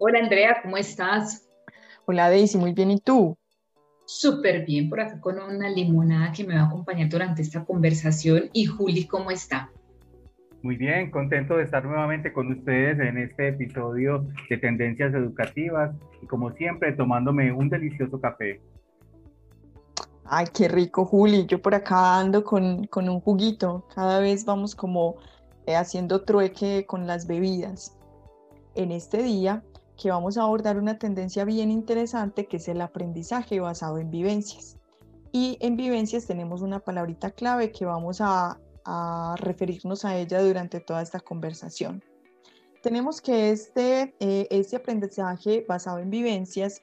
Hola Andrea, ¿cómo estás? Hola Daisy, muy bien, ¿y tú? Súper bien, por acá con una limonada que me va a acompañar durante esta conversación. Y Juli, ¿cómo está? Muy bien, contento de estar nuevamente con ustedes en este episodio de Tendencias Educativas y como siempre tomándome un delicioso café. Ay, qué rico, Juli. Yo por acá ando con, con un juguito. Cada vez vamos como eh, haciendo trueque con las bebidas. En este día que vamos a abordar una tendencia bien interesante que es el aprendizaje basado en vivencias. Y en vivencias tenemos una palabrita clave que vamos a, referirnos a ella durante toda esta conversación. Tenemos que este, eh, este aprendizaje basado en vivencias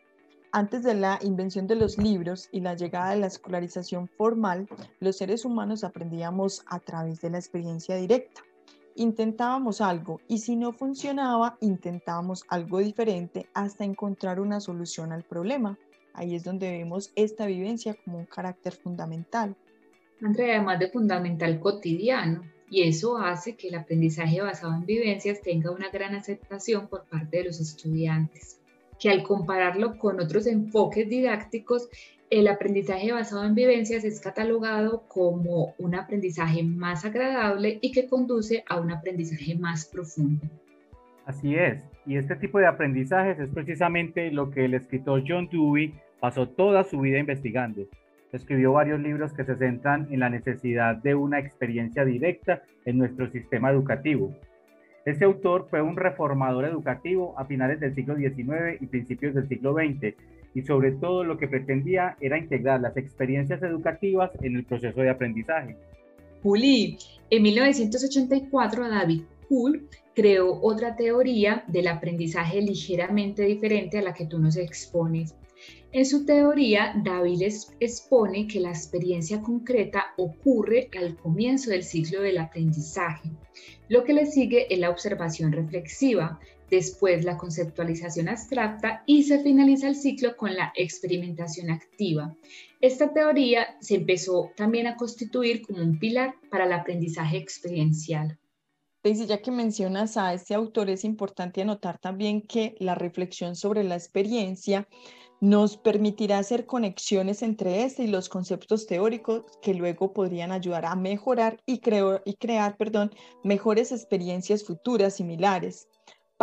antes de la invención de los libros y la llegada de la escolarización formal, los seres humanos aprendíamos a través de la experiencia directa. Intentábamos algo y si no funcionaba, intentábamos algo diferente hasta encontrar una solución al problema. Ahí es donde vemos esta vivencia como un carácter fundamental. Andrea, además de fundamental cotidiano, y eso hace que el aprendizaje basado en vivencias tenga una gran aceptación por parte de los estudiantes que al compararlo con otros enfoques didácticos, el aprendizaje basado en vivencias es catalogado como un aprendizaje más agradable y que conduce a un aprendizaje más profundo. Así es, y este tipo de aprendizajes es precisamente lo que el escritor John Dewey pasó toda su vida investigando. Escribió varios libros que se centran en la necesidad de una experiencia directa en nuestro sistema educativo, este autor fue un reformador educativo a finales del siglo XIX y principios del siglo XX, y sobre todo lo que pretendía era integrar las experiencias educativas en el proceso de aprendizaje. Juli, en 1984 David Hull creó otra teoría del aprendizaje ligeramente diferente a la que tú nos expones. En su teoría, David expone que la experiencia concreta ocurre al comienzo del ciclo del aprendizaje. Lo que le sigue es la observación reflexiva, después la conceptualización abstracta y se finaliza el ciclo con la experimentación activa. Esta teoría se empezó también a constituir como un pilar para el aprendizaje experiencial. Daisy, ya que mencionas a este autor, es importante anotar también que la reflexión sobre la experiencia nos permitirá hacer conexiones entre este y los conceptos teóricos que luego podrían ayudar a mejorar y, y crear perdón, mejores experiencias futuras similares.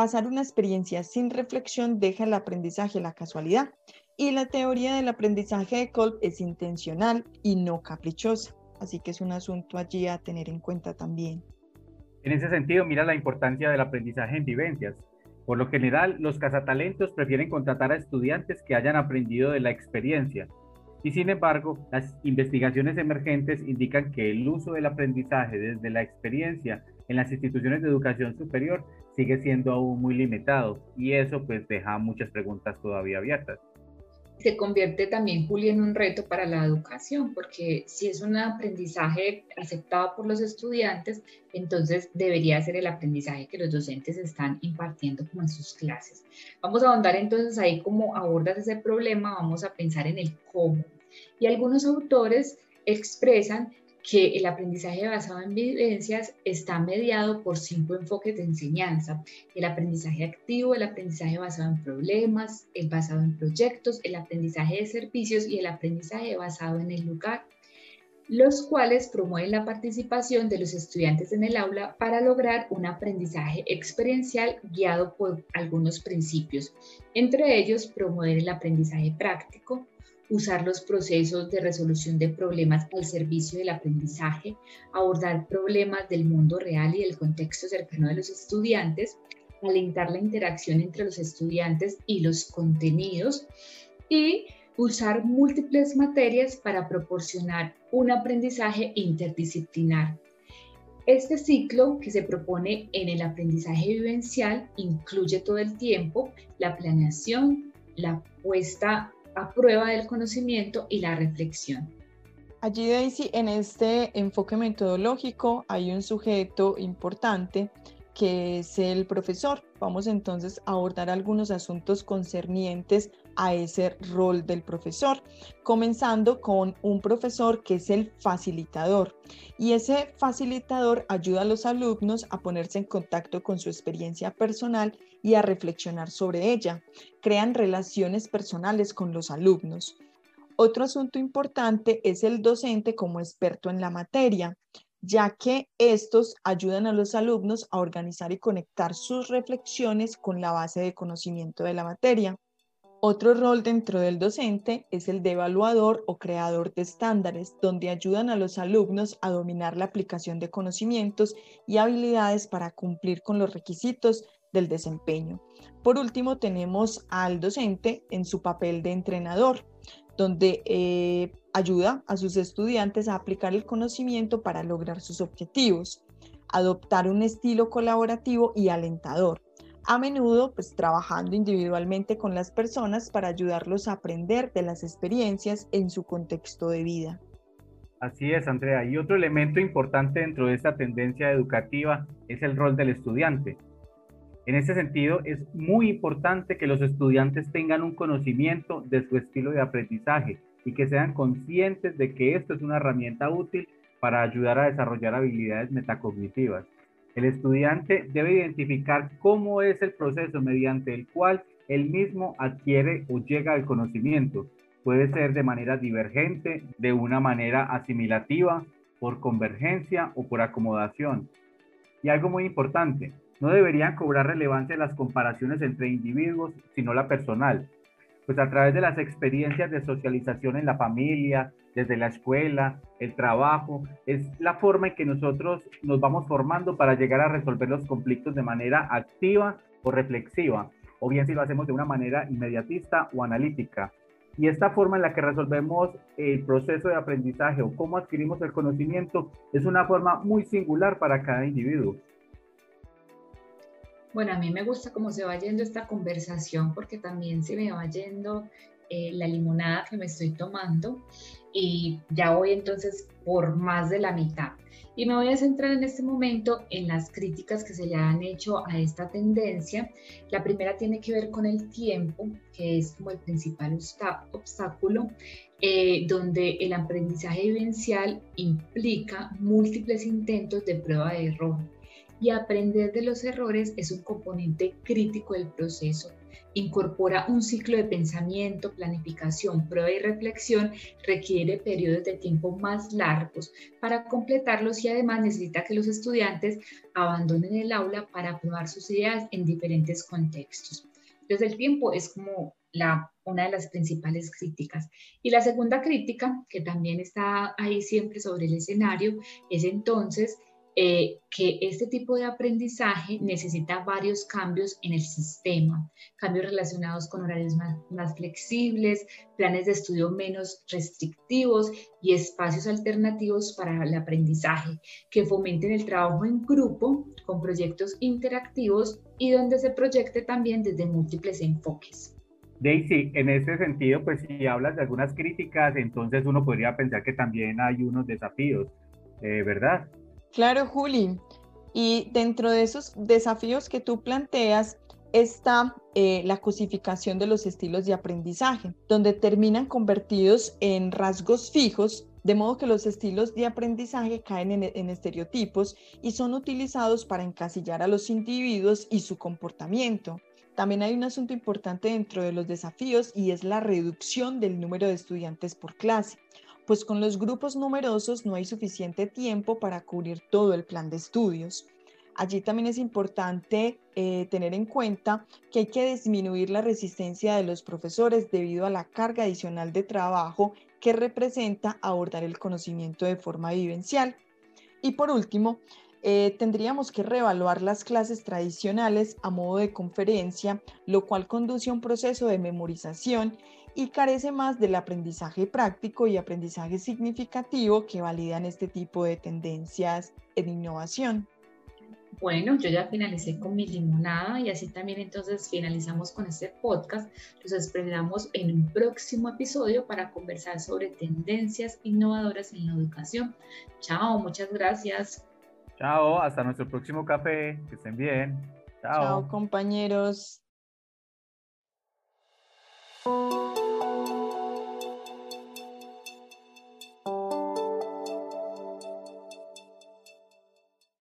Pasar una experiencia sin reflexión deja el aprendizaje la casualidad y la teoría del aprendizaje de Kolb es intencional y no caprichosa. Así que es un asunto allí a tener en cuenta también. En ese sentido, mira la importancia del aprendizaje en vivencias. Por lo general, los cazatalentos prefieren contratar a estudiantes que hayan aprendido de la experiencia. Y sin embargo, las investigaciones emergentes indican que el uso del aprendizaje desde la experiencia en las instituciones de educación superior sigue siendo aún muy limitado y eso pues deja muchas preguntas todavía abiertas se convierte también, Juli, en un reto para la educación, porque si es un aprendizaje aceptado por los estudiantes, entonces debería ser el aprendizaje que los docentes están impartiendo como en sus clases. Vamos a ahondar entonces ahí cómo abordas ese problema, vamos a pensar en el cómo. Y algunos autores expresan que el aprendizaje basado en vivencias está mediado por cinco enfoques de enseñanza. El aprendizaje activo, el aprendizaje basado en problemas, el basado en proyectos, el aprendizaje de servicios y el aprendizaje basado en el lugar, los cuales promueven la participación de los estudiantes en el aula para lograr un aprendizaje experiencial guiado por algunos principios, entre ellos promover el aprendizaje práctico, usar los procesos de resolución de problemas al servicio del aprendizaje, abordar problemas del mundo real y del contexto cercano de los estudiantes, alentar la interacción entre los estudiantes y los contenidos y usar múltiples materias para proporcionar un aprendizaje interdisciplinar. Este ciclo que se propone en el aprendizaje vivencial incluye todo el tiempo la planeación, la puesta a prueba del conocimiento y la reflexión. Allí, Daisy, en este enfoque metodológico hay un sujeto importante que es el profesor. Vamos entonces a abordar algunos asuntos concernientes a ese rol del profesor, comenzando con un profesor que es el facilitador. Y ese facilitador ayuda a los alumnos a ponerse en contacto con su experiencia personal y a reflexionar sobre ella. Crean relaciones personales con los alumnos. Otro asunto importante es el docente como experto en la materia ya que estos ayudan a los alumnos a organizar y conectar sus reflexiones con la base de conocimiento de la materia. Otro rol dentro del docente es el de evaluador o creador de estándares, donde ayudan a los alumnos a dominar la aplicación de conocimientos y habilidades para cumplir con los requisitos del desempeño. Por último, tenemos al docente en su papel de entrenador, donde eh, ayuda a sus estudiantes a aplicar el conocimiento para lograr sus objetivos, adoptar un estilo colaborativo y alentador, a menudo pues trabajando individualmente con las personas para ayudarlos a aprender de las experiencias en su contexto de vida. Así es, Andrea. Y otro elemento importante dentro de esta tendencia educativa es el rol del estudiante. En ese sentido, es muy importante que los estudiantes tengan un conocimiento de su estilo de aprendizaje y que sean conscientes de que esto es una herramienta útil para ayudar a desarrollar habilidades metacognitivas. El estudiante debe identificar cómo es el proceso mediante el cual él mismo adquiere o llega al conocimiento. Puede ser de manera divergente, de una manera asimilativa, por convergencia o por acomodación. Y algo muy importante, no deberían cobrar relevancia las comparaciones entre individuos, sino la personal. Pues a través de las experiencias de socialización en la familia, desde la escuela, el trabajo, es la forma en que nosotros nos vamos formando para llegar a resolver los conflictos de manera activa o reflexiva, o bien si lo hacemos de una manera inmediatista o analítica. Y esta forma en la que resolvemos el proceso de aprendizaje o cómo adquirimos el conocimiento es una forma muy singular para cada individuo. Bueno, a mí me gusta cómo se va yendo esta conversación porque también se me va yendo eh, la limonada que me estoy tomando y ya voy entonces por más de la mitad. Y me voy a centrar en este momento en las críticas que se le han hecho a esta tendencia. La primera tiene que ver con el tiempo, que es como el principal obstáculo, eh, donde el aprendizaje vivencial implica múltiples intentos de prueba de error y aprender de los errores es un componente crítico del proceso. Incorpora un ciclo de pensamiento, planificación, prueba y reflexión, requiere periodos de tiempo más largos para completarlos y además necesita que los estudiantes abandonen el aula para probar sus ideas en diferentes contextos. Entonces el tiempo es como la, una de las principales críticas. Y la segunda crítica, que también está ahí siempre sobre el escenario, es entonces eh, que este tipo de aprendizaje necesita varios cambios en el sistema, cambios relacionados con horarios más, más, flexibles, planes de estudio menos restrictivos y espacios alternativos para el aprendizaje que fomenten el trabajo en grupo con proyectos interactivos y donde se proyecte también desde múltiples enfoques. Daisy, en este sentido, pues si hablas de algunas críticas, entonces uno podría pensar que también hay unos desafíos, eh, ¿verdad? Claro, Juli. Y dentro de esos desafíos que tú planteas está eh, la cosificación de los estilos de aprendizaje, donde terminan convertidos en rasgos fijos, de modo que los estilos de aprendizaje caen en, en estereotipos y son utilizados para encasillar a los individuos y su comportamiento. También hay un asunto importante dentro de los desafíos y es la reducción del número de estudiantes por clase pues con los grupos numerosos no hay suficiente tiempo para cubrir todo el plan de estudios. Allí también es importante eh, tener en cuenta que hay que disminuir la resistencia de los profesores debido a la carga adicional de trabajo que representa abordar el conocimiento de forma vivencial. Y por último, eh, tendríamos que reevaluar las clases tradicionales a modo de conferencia, lo cual conduce a un proceso de memorización y carece más del aprendizaje práctico y aprendizaje significativo que validan este tipo de tendencias en innovación. Bueno, yo ya finalicé con mi limonada y así también entonces finalizamos con este podcast. Los esperamos en un próximo episodio para conversar sobre tendencias innovadoras en la educación. Chao, muchas gracias. Chao, hasta nuestro próximo café. Que estén bien. Chao. Chao, compañeros.